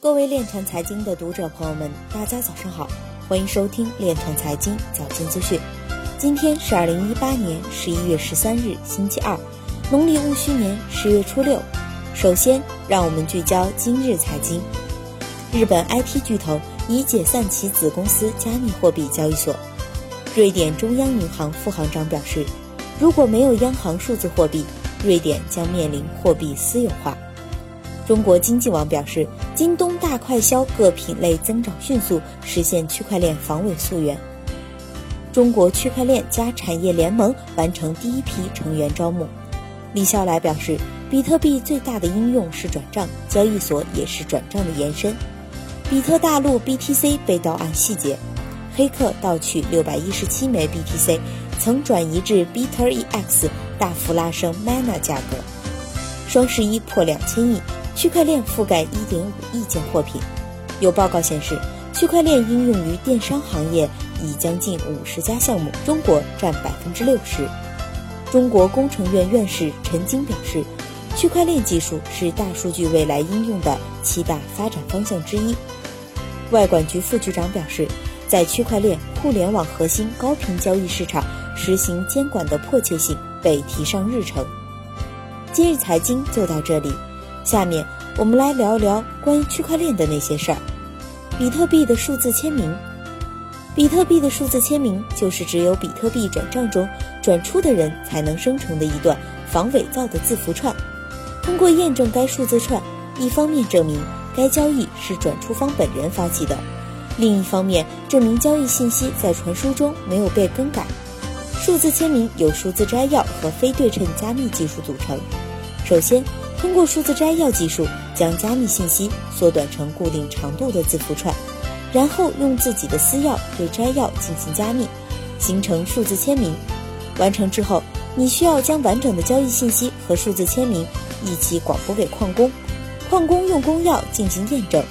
各位链团财经的读者朋友们，大家早上好，欢迎收听链团财经早间资讯。今天是二零一八年十一月十三日，星期二，农历戊戌年十月初六。首先，让我们聚焦今日财经。日本 IT 巨头已解散其子公司加密货币交易所。瑞典中央银行副行长表示，如果没有央行数字货币，瑞典将面临货币私有化。中国经济网表示，京东、大快消各品类增长迅速，实现区块链防伪溯源。中国区块链加产业联盟完成第一批成员招募。李笑来表示，比特币最大的应用是转账，交易所也是转账的延伸。比特大陆 BTC 被盗案细节：黑客盗取六百一十七枚 BTC，曾转移至 BitterEX，大幅拉升 Mana 价格。双十一破两千亿。区块链覆盖1.5亿件货品，有报告显示，区块链应用于电商行业已将近五十家项目，中国占百分之六十。中国工程院院士陈晶表示，区块链技术是大数据未来应用的七大发展方向之一。外管局副局长表示，在区块链互联网核心高频交易市场实行监管的迫切性被提上日程。今日财经就到这里。下面我们来聊一聊关于区块链的那些事儿。比特币的数字签名，比特币的数字签名就是只有比特币转账中转出的人才能生成的一段防伪造的字符串。通过验证该数字串，一方面证明该交易是转出方本人发起的，另一方面证明交易信息在传输中没有被更改。数字签名由数字摘要和非对称加密技术组成。首先。通过数字摘要技术，将加密信息缩短成固定长度的字符串，然后用自己的私钥对摘要进行加密，形成数字签名。完成之后，你需要将完整的交易信息和数字签名一起广播给矿工，矿工用公钥进行验证。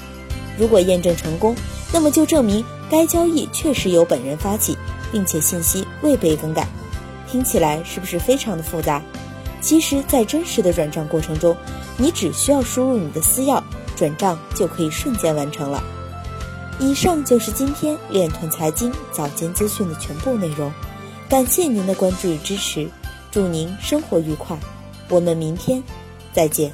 如果验证成功，那么就证明该交易确实由本人发起，并且信息未被更改。听起来是不是非常的复杂？其实，在真实的转账过程中，你只需要输入你的私钥，转账就可以瞬间完成了。以上就是今天链臀财经早间资讯的全部内容，感谢您的关注与支持，祝您生活愉快，我们明天再见。